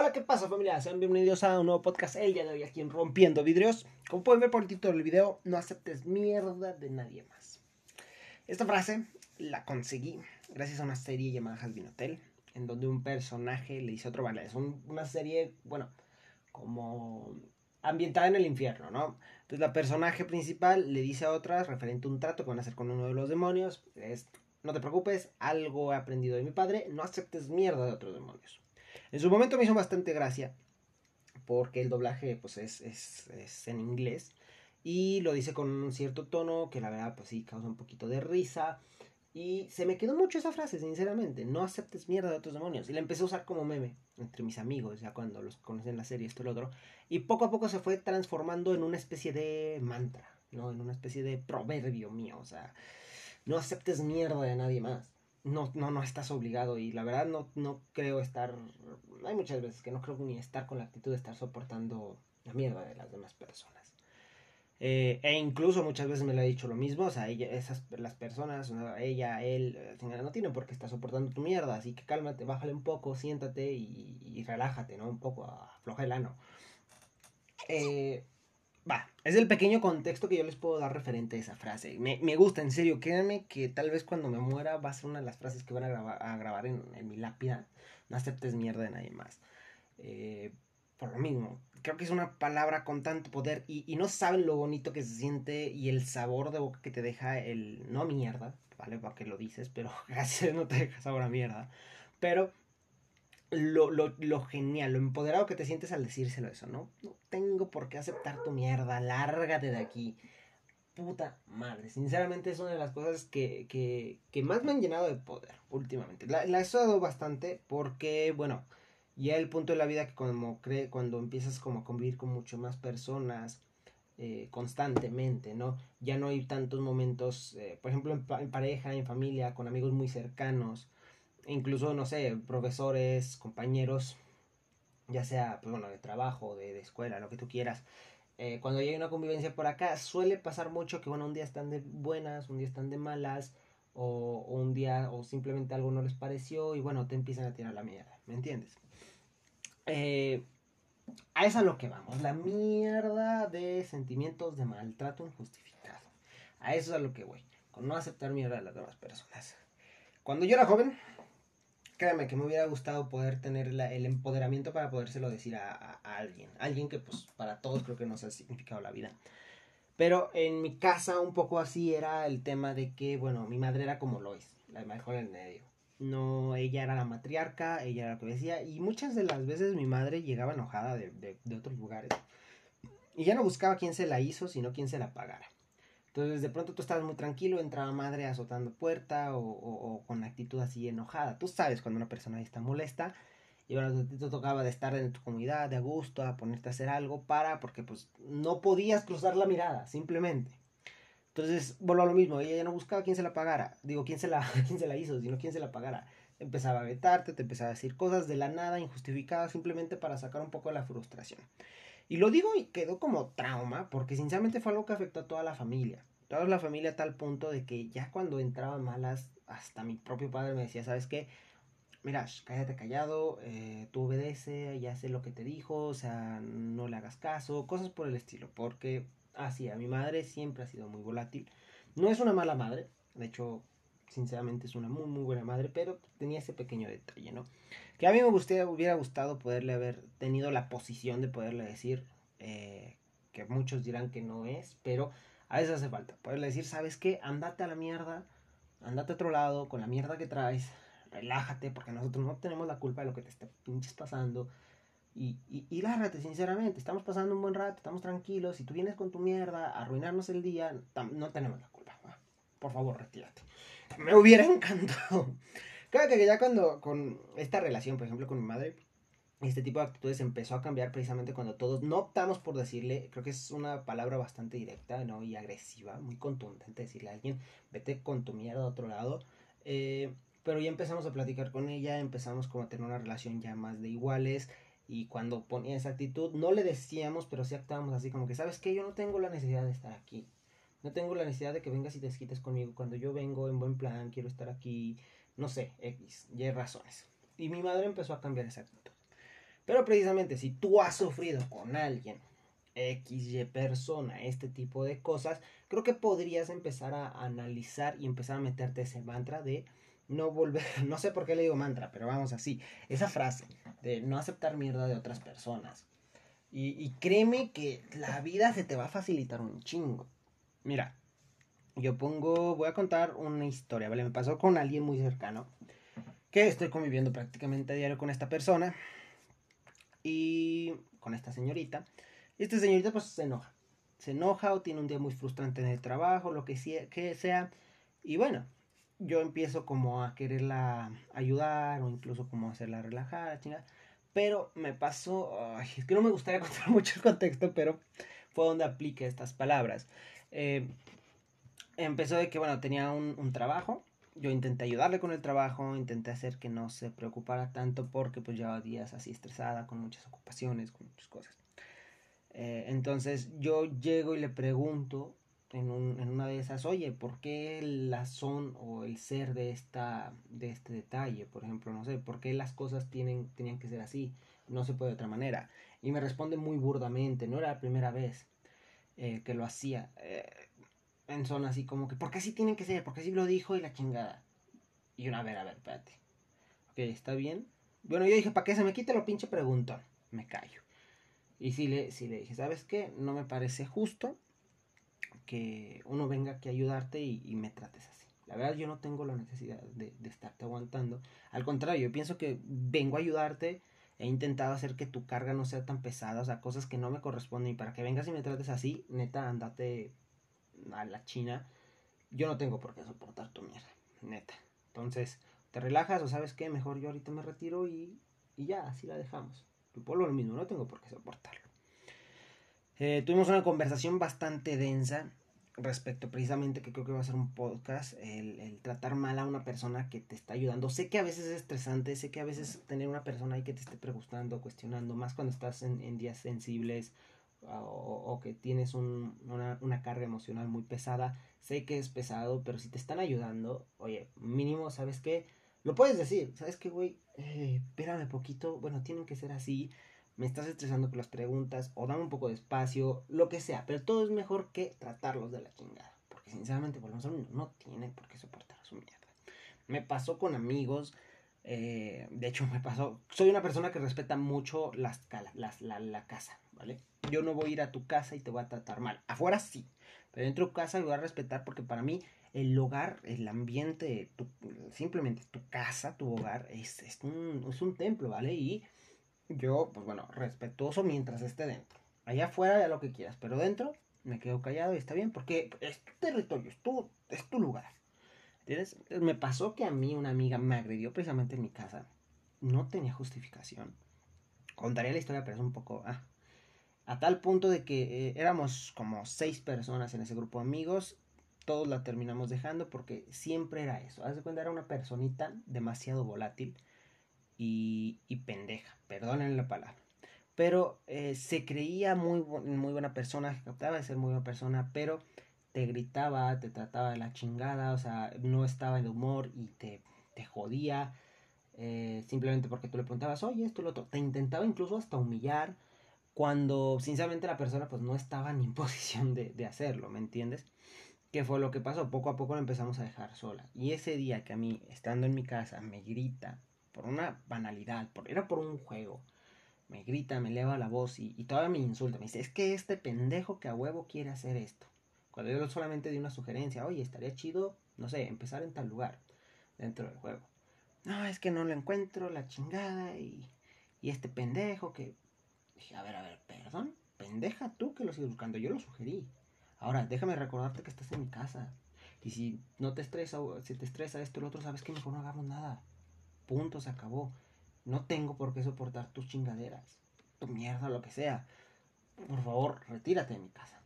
Hola, ¿qué pasa familia? Sean bienvenidos a un nuevo podcast el día de hoy aquí en Rompiendo Vidrios. Como pueden ver por el título del video, no aceptes mierda de nadie más. Esta frase la conseguí gracias a una serie llamada Hasbin Hotel, en donde un personaje le dice a otro, vale, es una serie, bueno, como ambientada en el infierno, ¿no? Entonces la personaje principal le dice a otra referente a un trato que van a hacer con uno de los demonios, es, no te preocupes, algo he aprendido de mi padre, no aceptes mierda de otros demonios. En su momento me hizo bastante gracia, porque el doblaje pues es, es, en inglés, y lo dice con un cierto tono que la verdad pues sí causa un poquito de risa. Y se me quedó mucho esa frase, sinceramente. No aceptes mierda de otros demonios. Y la empecé a usar como meme entre mis amigos, ya cuando los conocen la serie, esto y lo otro. Y poco a poco se fue transformando en una especie de mantra, ¿no? En una especie de proverbio mío. O sea, no aceptes mierda de nadie más no, no, no estás obligado y la verdad no, no creo estar, hay muchas veces que no creo ni estar con la actitud de estar soportando la mierda de las demás personas. Eh, e incluso muchas veces me lo ha dicho lo mismo, o sea, esas, las personas, ella, él, no tienen por qué estar soportando tu mierda, así que cálmate, bájale un poco, siéntate y, relájate, ¿no? Un poco, afloja el ano. Eh, Es el pequeño contexto que yo les puedo dar referente a esa frase. Me, gusta, en serio, créanme que tal vez cuando me muera va a ser una de las frases que van a grabar, a grabar en, mi lápida. No aceptes mierda de nadie más. Eh, por lo mismo, creo que es una palabra con tanto poder y, no saben lo bonito que se siente y el sabor de boca que te deja el no mierda, ¿vale? Porque lo dices, pero no te deja sabor a mierda. Pero lo, lo, lo, genial, lo empoderado que te sientes al decírselo eso, ¿no? No tengo por qué aceptar tu mierda, lárgate de aquí. Puta madre, sinceramente es una de las cosas que, que, que más me han llenado de poder últimamente. La, la he usado bastante porque, bueno, ya el punto de la vida que como cree, cuando empiezas como a convivir con mucho más personas eh, constantemente, ¿no? Ya no hay tantos momentos, eh, por ejemplo, en pareja, en familia, con amigos muy cercanos incluso, no sé, profesores, compañeros, ya sea, pues bueno, de trabajo, de, escuela, lo que tú quieras. Eh, cuando hay una convivencia por acá, suele pasar mucho que, bueno, un día están de buenas, un día están de malas, o, un día, o simplemente algo no les pareció, y bueno, te empiezan a tirar la mierda, ¿me entiendes? Eh, a eso es a lo que vamos, la mierda de sentimientos de maltrato injustificado. A eso es a lo que voy, con no aceptar mierda de las demás personas. Cuando yo era joven, créanme que me hubiera gustado poder tener el empoderamiento para podérselo decir a, alguien. Alguien que pues para todos creo que nos ha significado la vida. Pero en mi casa un poco así era el tema de que, bueno, mi madre era como Lois, la mejor en medio. No, ella era la matriarca, ella era la que decía, y muchas de las veces mi madre llegaba enojada de, de otros lugares. Y ya no buscaba quién se la hizo, sino quién se la pagara. Entonces de pronto tú estabas muy tranquilo, entraba madre azotando puerta o, con actitud así enojada. Tú sabes cuando una persona está molesta y bueno, te, tocaba de estar en tu comunidad, de a gusto, a ponerte a hacer algo para, porque pues no podías cruzar la mirada, simplemente. Entonces, vuelvo a lo mismo, ella ya no buscaba quién se la pagara, digo, quién se la, quién se la hizo, sino quién se la pagara. Empezaba a vetarte, te empezaba a decir cosas de la nada, injustificadas, simplemente para sacar un poco de la frustración. Y lo digo y quedó como trauma, porque sinceramente fue algo que afectó a toda la familia. Toda la familia a tal punto de que ya cuando entraban malas, hasta mi propio padre me decía, ¿sabes qué? Mira, cállate callado, eh, tú obedece, ya sé lo que te dijo, o sea, no le hagas caso, cosas por el estilo. Porque, así, a mi madre siempre ha sido muy volátil. No es una mala madre, de hecho, sinceramente es una muy, muy buena madre, pero tenía ese pequeño detalle, ¿no? Que a mí me hubiera gustado poderle haber tenido la posición de poderle decir, eh, que muchos dirán que no es, pero a veces hace falta poderle decir, ¿sabes qué? Andate a la mierda, andate a otro lado con la mierda que traes, relájate, porque nosotros no tenemos la culpa de lo que te está pinches pasando. Y, y, y lárgate, sinceramente, estamos pasando un buen rato, estamos tranquilos, si tú vienes con tu mierda a arruinarnos el día, no tenemos la culpa. Por favor, retírate. Me hubiera encantado. Claro que ya cuando, con esta relación, por ejemplo, con mi madre, este tipo de actitudes empezó a cambiar precisamente cuando todos no optamos por decirle, creo que es una palabra bastante directa, ¿no? Y agresiva, muy contundente decirle a alguien, vete con tu mierda a otro lado. Eh, pero ya empezamos a platicar con ella, empezamos como a tener una relación ya más de iguales. Y cuando ponía esa actitud, no le decíamos, pero sí actuábamos así como que, ¿sabes qué? Yo no tengo la necesidad de estar aquí. No tengo la necesidad de que vengas y te desquites conmigo. Cuando yo vengo en buen plan, quiero estar aquí no sé, X, Y razones. Y mi madre empezó a cambiar esa actitud. Pero precisamente si tú has sufrido con alguien, XY persona, este tipo de cosas, creo que podrías empezar a analizar y empezar a meterte ese mantra de no volver, no sé por qué le digo mantra, pero vamos así, esa frase de no aceptar mierda de otras personas. Y, y créeme que la vida se te va a facilitar un chingo. Mira, yo pongo, voy a contar una historia, ¿vale? Me pasó con alguien muy cercano, que estoy conviviendo prácticamente a diario con esta persona y con esta señorita. Y esta señorita pues se enoja, se enoja o tiene un día muy frustrante en el trabajo, lo que sea. Y bueno, yo empiezo como a quererla ayudar o incluso como hacerla relajar, chingada. Pero me pasó, es que no me gustaría contar mucho el contexto, pero fue donde apliqué estas palabras. Eh, empezó de que, bueno, tenía un, un, trabajo. Yo intenté ayudarle con el trabajo, intenté hacer que no se preocupara tanto porque pues llevaba días así estresada, con muchas ocupaciones, con muchas cosas. Eh, entonces yo llego y le pregunto en, un, en, una de esas, oye, ¿por qué la son o el ser de, esta, de este detalle? Por ejemplo, no sé, ¿por qué las cosas tienen, tenían que ser así? No se puede de otra manera. Y me responde muy burdamente, no era la primera vez eh, que lo hacía. Eh, en zona así como que, ¿por qué así tienen que ser? ¿Por qué así lo dijo y la chingada? Y una, a ver, a ver, espérate. Ok, ¿está bien? Bueno, yo dije, ¿para qué se me quite lo pinche preguntón? Me callo. Y sí le, sí le dije, ¿sabes qué? No me parece justo que uno venga aquí a ayudarte y, me trates así. La verdad yo no tengo la necesidad de, de, estarte aguantando. Al contrario, yo pienso que vengo a ayudarte. He intentado hacer que tu carga no sea tan pesada, o sea, cosas que no me corresponden. Y para que vengas y me trates así, neta, andate a la China, yo no tengo por qué soportar tu mierda, neta. Entonces, te relajas o sabes qué, mejor yo ahorita me retiro y, y ya, así la dejamos. Por lo mismo, no tengo por qué soportarlo. Eh, tuvimos una conversación bastante densa respecto precisamente que creo que va a ser un podcast, el, el, tratar mal a una persona que te está ayudando. Sé que a veces es estresante, sé que a veces tener una persona ahí que te esté preguntando, cuestionando, más cuando estás en, en días sensibles o, que tienes una, carga emocional muy pesada, sé que es pesado, pero si te están ayudando, oye, mínimo, ¿sabes qué? Lo puedes decir, ¿sabes qué, güey? Eh, espérame poquito, bueno, tienen que ser así, me estás estresando con las preguntas, o dame un poco de espacio, lo que sea, pero todo es mejor que tratarlos de la chingada, porque sinceramente, volvemos a no tienen por qué soportar su mierda. Me pasó con amigos, eh, de hecho me pasó, soy una persona que respeta mucho las, las, la, la casa, ¿vale? Yo no voy a ir a tu casa y te voy a tratar mal. Afuera sí, pero dentro de tu casa voy a respetar porque para mí el hogar, el ambiente, tu, simplemente tu casa, tu hogar, es, es, un, es un templo, ¿vale? Y yo, pues bueno, respetuoso mientras esté dentro. Allá afuera ya lo que quieras, pero dentro me quedo callado y está bien porque es tu territorio, es tu, es tu lugar. ¿Entiendes? Me pasó que a mí una amiga me agredió precisamente en mi casa. No tenía justificación. Contaría la historia, pero es un poco... Ah, a tal punto de que eh, éramos como seis personas en ese grupo de amigos. Todos la terminamos dejando porque siempre era eso. Haz de cuenta, era una personita demasiado volátil y, pendeja. Perdonen la palabra. Pero eh, se creía muy, muy buena persona, captaba de ser muy buena persona, pero te gritaba, te trataba de la chingada, o sea, no estaba de humor y te, te jodía. Eh, simplemente porque tú le preguntabas, oye, esto, lo otro. Te intentaba incluso hasta humillar cuando sinceramente la persona pues no estaba ni en posición de, hacerlo, ¿me entiendes? ¿Qué fue lo que pasó? Poco a poco la empezamos a dejar sola. Y ese día que a mí, estando en mi casa, me grita por una banalidad, por, era por un juego, me grita, me eleva la voz y, y todavía me insulta. Me dice, es que este pendejo que a huevo quiere hacer esto. Cuando yo solamente di una sugerencia, oye, estaría chido, no sé, empezar en tal lugar dentro del juego. No, es que no lo encuentro, la chingada y, y este pendejo que Dije, a ver, a ver, perdón, pendeja tú que lo sigues buscando, yo lo sugerí. Ahora, déjame recordarte que estás en mi casa. Y si no te estresa, si te estresa esto o lo otro, sabes que mejor no hagamos nada. Punto, se acabó. No tengo por qué soportar tus chingaderas, tu mierda, lo que sea. Por favor, retírate de mi casa.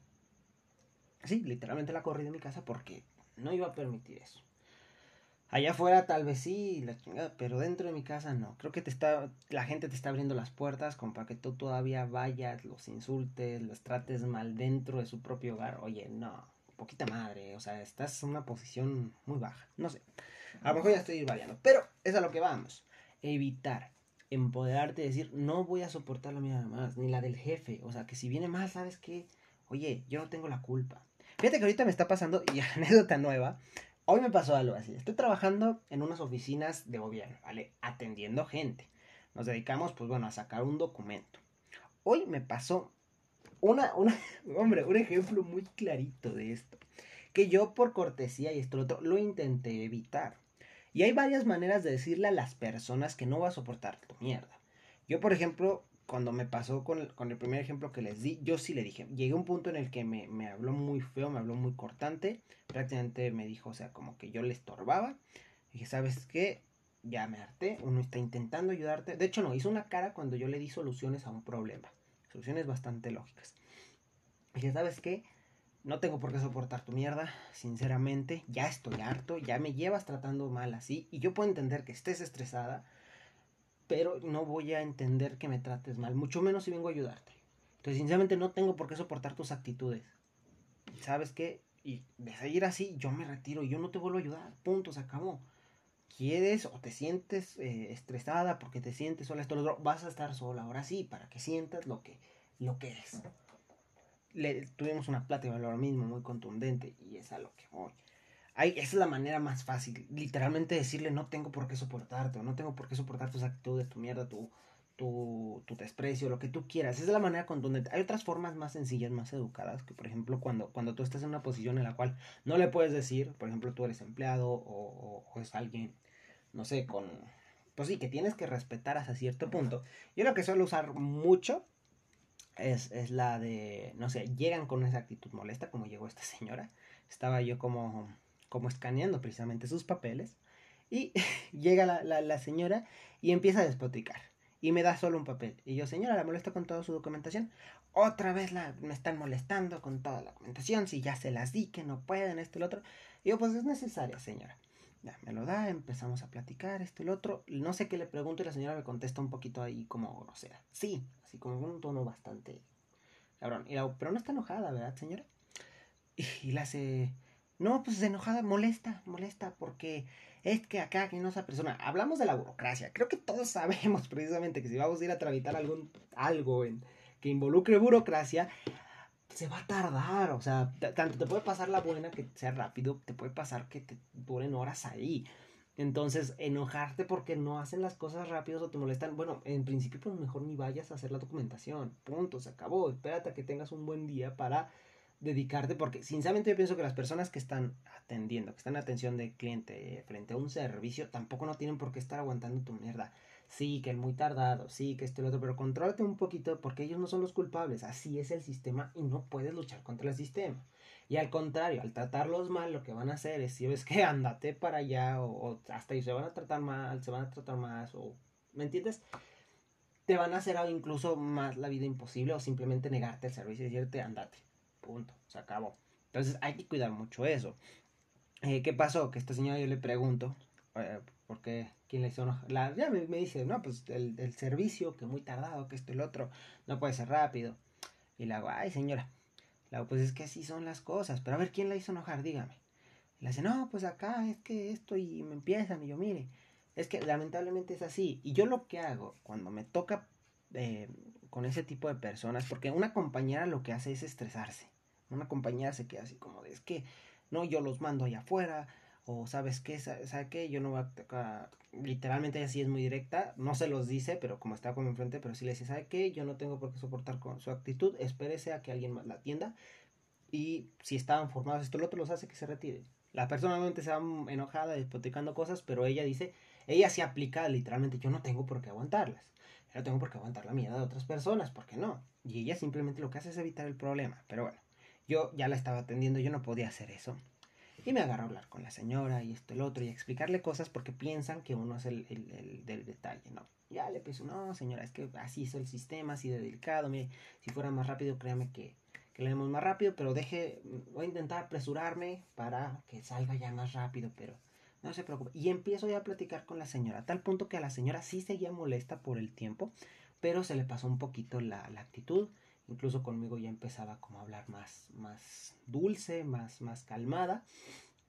Sí, literalmente la corrí de mi casa porque no iba a permitir eso. Allá afuera tal vez sí, la chingada, pero dentro de mi casa no. Creo que te está, la gente te está abriendo las puertas como para que tú todavía vayas, los insultes, los trates mal dentro de su propio hogar. Oye, no, poquita madre, o sea, estás en una posición muy baja. No sé, a lo mejor ya estoy variando, pero es a lo que vamos. Evitar, empoderarte decir, no voy a soportar la mía más, ni la del jefe. O sea, que si viene mal, ¿sabes qué? Oye, yo no tengo la culpa. Fíjate que ahorita me está pasando, y anécdota nueva, hoy me pasó algo así. Estoy trabajando en unas oficinas de gobierno, ¿vale? Atendiendo gente. Nos dedicamos, pues bueno, a sacar un documento. Hoy me pasó una, una, hombre, un ejemplo muy clarito de esto. Que yo por cortesía y esto otro lo intenté evitar. Y hay varias maneras de decirle a las personas que no va a soportar tu mierda. Yo, por ejemplo, cuando me pasó con, el primer ejemplo que les di, yo sí le dije, llegué a un punto en el que me, me, habló muy feo, me habló muy cortante, prácticamente me dijo, o sea, como que yo le estorbaba. dije, ¿sabes qué? Ya me harté, uno está intentando ayudarte. De hecho, no, hizo una cara cuando yo le di soluciones a un problema. Soluciones bastante lógicas. dije, ¿sabes qué? No tengo por qué soportar tu mierda, sinceramente, ya estoy harto, ya me llevas tratando mal así y yo puedo entender que estés estresada, pero no voy a entender que me trates mal, mucho menos si vengo a ayudarte. Entonces, sinceramente, no tengo por qué soportar tus actitudes. ¿Sabes qué? Y de seguir así, yo me retiro y yo no te vuelvo a ayudar. Punto, se acabó. ¿Quieres o te sientes eh, estresada porque te sientes sola, esto, lo otro? Vas a estar sola, ahora sí, para que sientas lo que, lo que es le, tuvimos una plática lo mismo, muy contundente, y es a lo que voy. esa es la manera más fácil, literalmente decirle no tengo por qué soportarte, o no tengo por qué soportar tus actitudes, tu mierda, tu, tu, tu desprecio, lo que tú quieras. Esa es la manera contundente. Hay otras formas más sencillas, más educadas, que por ejemplo cuando, cuando tú estás en una posición en la cual no le puedes decir, por ejemplo tú eres empleado o, o es alguien, no sé, con... Pues sí, que tienes que respetar hasta cierto punto. Yo lo que suelo usar mucho es, es, la de, no sé, llegan con esa actitud molesta como llegó esta señora. Estaba yo como, como escaneando precisamente sus papeles y llega la, la, la, señora y empieza a despotricar y me da solo un papel. Y yo, señora, la molesto con toda su documentación. Otra vez la, me están molestando con toda la documentación, si ya se las di, que no pueden, esto y lo otro. Y yo, pues es necesaria, señora. Ya, me lo da, empezamos a platicar, esto y lo otro. No sé qué le pregunto y la señora me contesta un poquito ahí como grosera. Sí, así como con un tono bastante cabrón. Y pero no está enojada, ¿verdad, señora? Y, la hace... No, pues enojada, molesta, molesta, porque es que acá que no esa persona. Hablamos de la burocracia. Creo que todos sabemos precisamente que si vamos a ir a tramitar algún algo en, que involucre burocracia, se va a tardar, o sea, tanto te puede pasar la buena que sea rápido, te puede pasar que te duren horas ahí. Entonces, enojarte porque no hacen las cosas rápidos o te molestan, bueno, en principio pues mejor ni vayas a hacer la documentación, punto, se acabó, espérate a que tengas un buen día para dedicarte, porque sinceramente yo pienso que las personas que están atendiendo, que están en atención de cliente frente a un servicio, tampoco no tienen por qué estar aguantando tu mierda sí, que es muy tardado, sí, que esto y lo otro, pero contrólate un poquito porque ellos no son los culpables, así es el sistema y no puedes luchar contra el sistema. Y al contrario, al tratarlos mal, lo que van a hacer es, si ves que andate para allá o, hasta ahí se van a tratar mal, se van a tratar más, o, ¿me entiendes? Te van a hacer incluso más la vida imposible o simplemente negarte el servicio y decirte, andate, punto, se acabó. Entonces hay que cuidar mucho eso. Eh, ¿Qué pasó? Que esta señora yo le pregunto, eh, porque quien le hizo la, ya me, dice, no, pues el, el, servicio, que muy tardado, que esto y lo otro, no puede ser rápido. Y le hago, ay señora, le hago, pues es que así son las cosas, pero a ver quién la hizo enojar, dígame. Y le dice, no, pues acá es que esto y me empiezan y yo, mire, es que lamentablemente es así. Y yo lo que hago cuando me toca eh, con ese tipo de personas, porque una compañera lo que hace es estresarse. Una compañera se queda así como de, es que, no, yo los mando allá afuera, o sabes qué, sabe qué, yo no voy a tocar, literalmente así es muy directa, no se los dice, pero como está como enfrente, pero sí le dice, sabe qué, yo no tengo por qué soportar con su actitud, espérese a que alguien la atienda y si estaban formados esto lo otro los hace que se retire. La persona obviamente se va enojada, despoticando cosas, pero ella dice, ella se aplica literalmente, yo no tengo por qué aguantarlas. Yo no tengo por qué aguantar la mierda de otras personas, ¿por qué no? Y ella simplemente lo que hace es evitar el problema. Pero bueno, yo ya la estaba atendiendo, yo no podía hacer eso. Y me agarro a hablar con la señora y esto, el otro, y explicarle cosas porque piensan que uno es el, el, del detalle, ¿no? Ya le pienso, no, señora, es que así es el sistema, así de delicado, mire, si fuera más rápido, créame que, que demos más rápido, pero deje, voy a intentar apresurarme para que salga ya más rápido, pero no se preocupe. Y empiezo ya a platicar con la señora, a tal punto que a la señora sí seguía molesta por el tiempo, pero se le pasó un poquito la, la actitud, incluso conmigo ya empezaba como a hablar más, más dulce, más, más calmada.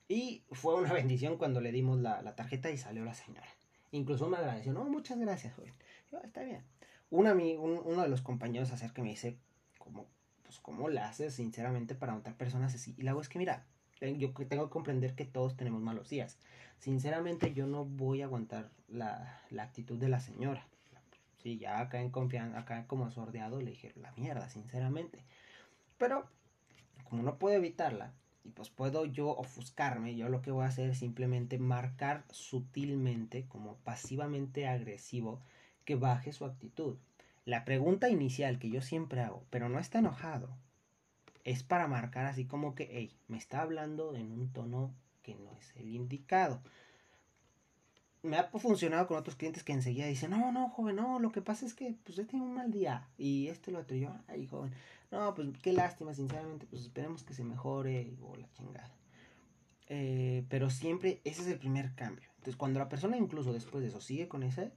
Y fue una bendición cuando le dimos la, la tarjeta y salió la señora. Incluso me agradeció, no, muchas gracias, joven. está bien. Un, uno de los compañeros acerca me dice, como, pues, ¿cómo la haces sinceramente para notar personas así? Y la es que, mira, yo tengo que comprender que todos tenemos malos días. Sinceramente, yo no voy a aguantar la, la actitud de la señora. Sí, ya acá en confianza, acá como sordeado le dije la mierda, sinceramente. Pero, como no puedo evitarla, y pues puedo yo ofuscarme, yo lo que voy a hacer es simplemente marcar sutilmente, como pasivamente agresivo, que baje su actitud. La pregunta inicial que yo siempre hago, pero no está enojado, es para marcar así como que, hey, me está hablando en un tono que no es el indicado. Me ha funcionado con otros clientes que enseguida dicen, no, no, joven, no, lo que pasa es que pues he tenido un mal día y este lo otro, yo, ay, joven, no, pues qué lástima, sinceramente, pues esperemos que se mejore o la chingada. Eh, pero siempre ese es el primer cambio. Entonces, cuando la persona incluso después de eso sigue con ese,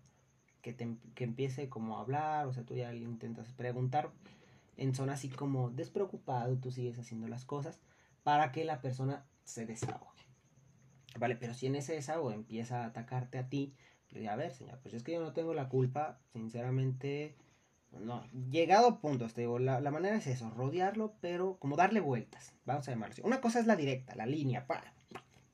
que, te, que empiece como a hablar, o sea, tú ya intentas preguntar en zona así como despreocupado, tú sigues haciendo las cosas para que la persona se desahogue. Vale, pero si en ese desahogo empieza a atacarte a ti, a ver, señor, pues es que yo no tengo la culpa, sinceramente, no, llegado a punto, te digo, la, manera es eso, rodearlo, pero como darle vueltas, vamos a llamarlo así. Una cosa es la directa, la línea, pa,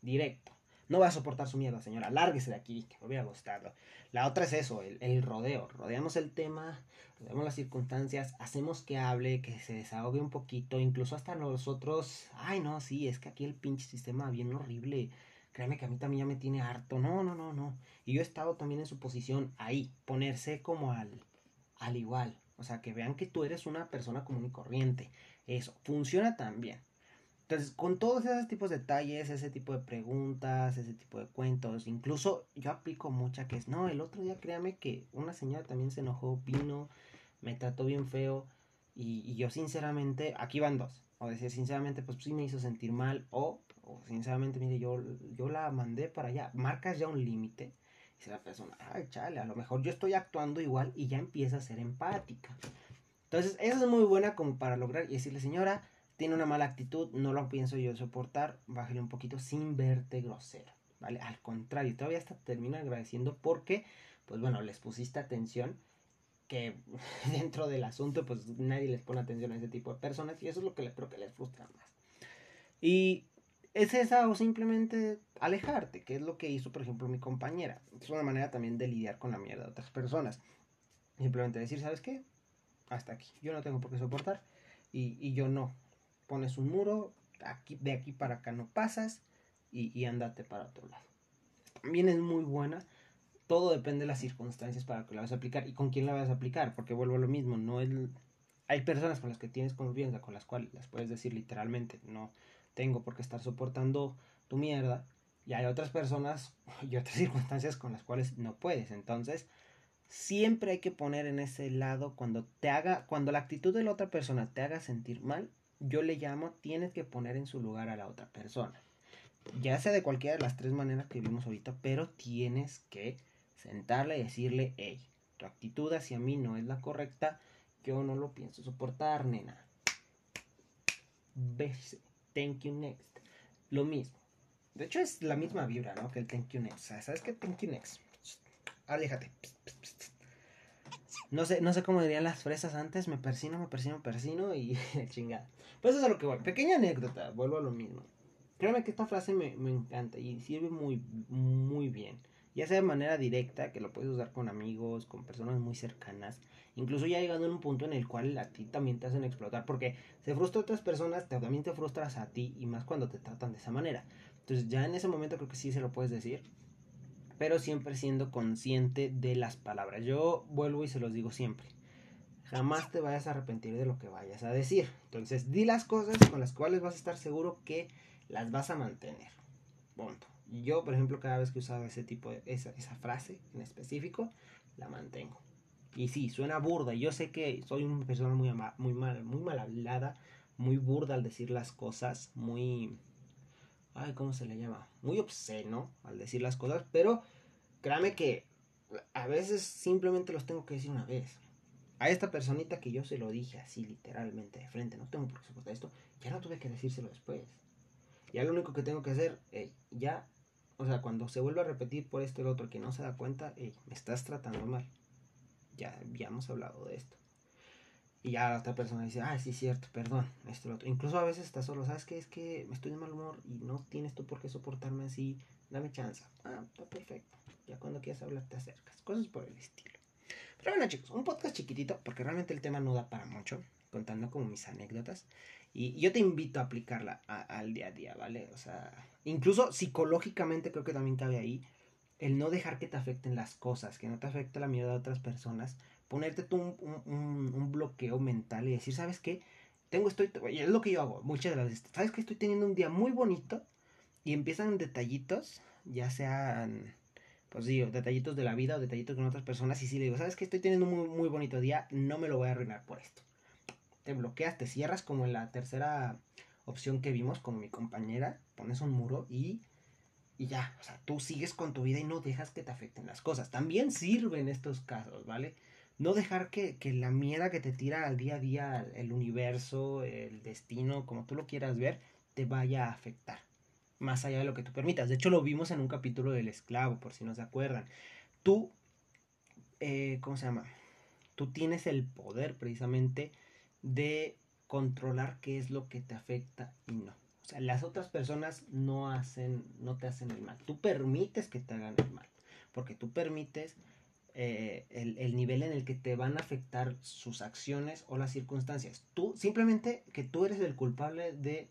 directo. No va a soportar su miedo, señora, lárguese de aquí, que me hubiera gustado. La otra es eso, el, el, rodeo. Rodeamos el tema, rodeamos las circunstancias, hacemos que hable, que se desahogue un poquito, incluso hasta nosotros, ay no, sí, es que aquí el pinche sistema bien horrible. Créeme que a mí también ya me tiene harto. No, no, no, no. Y yo he estado también en su posición ahí, ponerse como al, al igual. O sea, que vean que tú eres una persona común y corriente. Eso, funciona también. Entonces, con todos esos tipos de detalles, ese tipo de preguntas, ese tipo de cuentos, incluso yo aplico mucha que es, no, el otro día créame que una señora también se enojó, vino, me trató bien feo y, yo sinceramente, aquí van dos, o decir sinceramente, pues sí me hizo sentir mal o, o sinceramente, mire, yo, yo la mandé para allá, marcas ya un límite Dice la persona, ay, chale, a lo mejor yo estoy actuando igual y ya empieza a ser empática. Entonces, esa es muy buena como para lograr y decirle, señora, tiene una mala actitud, no lo pienso yo soportar, bájale un poquito sin verte grosero, ¿vale? Al contrario, todavía hasta termina agradeciendo porque, pues bueno, les pusiste atención, que dentro del asunto, pues nadie les pone atención a ese tipo de personas y eso es lo que creo que les frustra más. Y es esa o simplemente alejarte, que es lo que hizo, por ejemplo, mi compañera. Es una manera también de lidiar con la mierda de otras personas. Simplemente decir, ¿sabes qué? Hasta aquí. Yo no tengo por qué soportar. Y, y yo no. Pones un muro, aquí, de aquí para acá no pasas y, y andate para otro lado. También es muy buena. Todo depende de las circunstancias para que la vas a aplicar y con quién la vas a aplicar. Porque vuelvo a lo mismo. No es, hay personas con las que tienes confianza, con las cuales las puedes decir literalmente. No tengo por qué estar soportando tu mierda. Y hay otras personas y otras circunstancias con las cuales no puedes. Entonces, siempre hay que poner en ese lado cuando te haga, cuando la actitud de la otra persona te haga sentir mal, yo le llamo, tienes que poner en su lugar a la otra persona. Ya sea de cualquiera de las tres maneras que vimos ahorita, pero tienes que sentarle y decirle, hey, tu actitud hacia mí no es la correcta, yo no lo pienso soportar, nena. Bese. Thank you next. Lo mismo. De hecho es la misma vibra, ¿no? Que el thank you next. ¿sabes qué? Thank you next. Aléjate. No sé, no sé cómo dirían las fresas antes. Me persino, me persino, me persino y chingada. Pues eso es lo que voy. Pequeña anécdota. Vuelvo a lo mismo. Créeme que esta frase me, me encanta y sirve muy, muy bien ya sea de manera directa, que lo puedes usar con amigos, con personas muy cercanas, incluso ya llegando en un punto en el cual a ti también te hacen explotar, porque se frustra a otras personas, también te frustras a ti, y más cuando te tratan de esa manera. Entonces ya en ese momento creo que sí se lo puedes decir, pero siempre siendo consciente de las palabras. Yo vuelvo y se los digo siempre. Jamás te vayas a arrepentir de lo que vayas a decir. Entonces, di las cosas con las cuales vas a estar seguro que las vas a mantener. Punto. Yo, por ejemplo, cada vez que usaba ese tipo de, esa, esa frase en específico, la mantengo. Y sí, suena burda. Yo sé que soy una persona muy, muy, mal, muy mal hablada, muy burda al decir las cosas, muy... Ay, ¿cómo se le llama? Muy obsceno al decir las cosas, pero créame que a veces simplemente los tengo que decir una vez. A esta personita que yo se lo dije así literalmente de frente, no tengo por qué soportar esto, ya no tuve que decírselo después. Ya lo único que tengo que hacer, ya o sea, cuando se vuelve a repetir por esto el otro que no se da cuenta, me estás tratando mal. ya, ya hemos hablado de esto. Y ya la otra persona dice, ah, sí, cierto, perdón, esto, lo otro. Incluso a veces estás solo, ¿sabes qué? Es que me estoy de mal humor y no tienes tú por qué soportarme así, dame chance. Ah, está perfecto. Ya cuando quieras hablar te acercas. Cosas por el estilo. Pero bueno, chicos, un podcast chiquitito, porque realmente el tema no da para mucho, contando como mis anécdotas. Y yo te invito a aplicarla al día a día, ¿vale? O sea, incluso psicológicamente creo que también cabe ahí el no dejar que te afecten las cosas, que no te afecte la mierda de otras personas, ponerte tú un, bloqueo mental y decir, ¿sabes qué? Tengo, estoy, es lo que yo hago muchas de las veces, ¿sabes que Estoy teniendo un día muy bonito y empiezan detallitos, ya sean, pues digo, detallitos de la vida o detallitos con otras personas y si le digo, ¿sabes que Estoy teniendo un muy, muy bonito día, no me lo voy a arruinar por esto te bloqueas, te cierras como en la tercera opción que vimos con mi compañera, pones un muro y, y ya, o sea, tú sigues con tu vida y no dejas que te afecten las cosas. También sirve en estos casos, ¿vale? No dejar que, que la mierda que te tira al día a día el universo, el destino, como tú lo quieras ver, te vaya a afectar. Más allá de lo que tú permitas. De hecho, lo vimos en un capítulo del esclavo, por si no se acuerdan. Tú, eh, ¿cómo se llama? Tú tienes el poder precisamente de controlar qué es lo que te afecta y no. O sea, las otras personas no hacen, no te hacen el mal. Tú permites que te hagan el mal. Porque tú permites eh, el, nivel en el que te van a afectar sus acciones o las circunstancias. Tú, simplemente que tú eres el culpable de,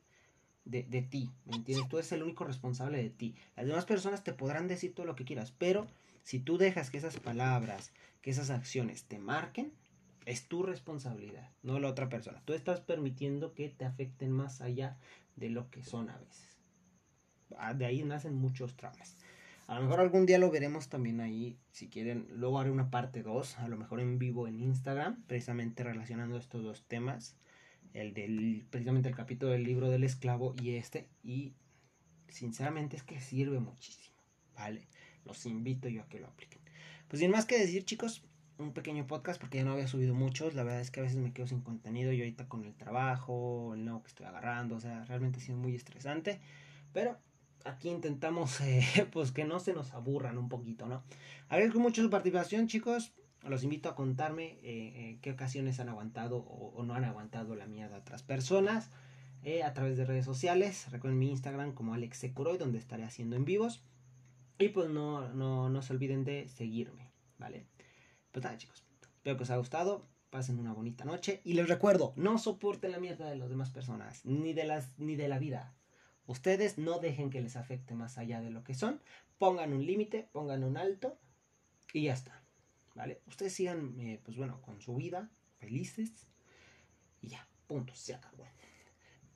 de, de ti. ¿Me entiendes? Tú eres el único responsable de ti. Las demás personas te podrán decir todo lo que quieras. Pero si tú dejas que esas palabras, que esas acciones te marquen, es tu responsabilidad, no la otra persona. Tú estás permitiendo que te afecten más allá de lo que son a veces. Ah, de ahí nacen muchos traumas. A lo mejor algún día lo veremos también ahí, si quieren. Luego haré una parte 2, a lo mejor en vivo en Instagram, precisamente relacionando estos dos temas. El del, precisamente el capítulo del libro del esclavo y este. Y sinceramente es que sirve muchísimo, ¿vale? Los invito yo a que lo apliquen. Pues sin más que decir, chicos, un pequeño podcast porque ya no había subido muchos. La verdad es que a veces me quedo sin contenido. Yo ahorita con el trabajo, el nuevo que estoy agarrando, o sea, realmente ha sido muy estresante. Pero aquí intentamos eh, pues que no se nos aburran un poquito, ¿no? Agradezco mucho su participación, chicos. Los invito a contarme eh, eh, qué ocasiones han aguantado o, no han aguantado la mía de otras personas a través de redes sociales. Recuerden mi Instagram como Alex Secoroy, donde estaré haciendo en vivos. Y pues no, no, no se olviden de seguirme, ¿vale? Pues nada, chicos. Espero que os haya gustado. Pasen una bonita noche. Y les recuerdo, no soporten la mierda de las demás personas. Ni de, las, ni de la vida. Ustedes no dejen que les afecte más allá de lo que son. Pongan un límite, pongan un alto. Y ya está. ¿Vale? Ustedes sigan, eh, pues bueno, con su vida. Felices. Y ya. Punto. Se acabó.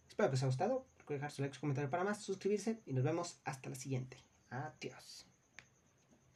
Espero que os haya gustado. Recuerden dejar su like, su comentario para más, suscribirse y nos vemos hasta la siguiente. Adiós.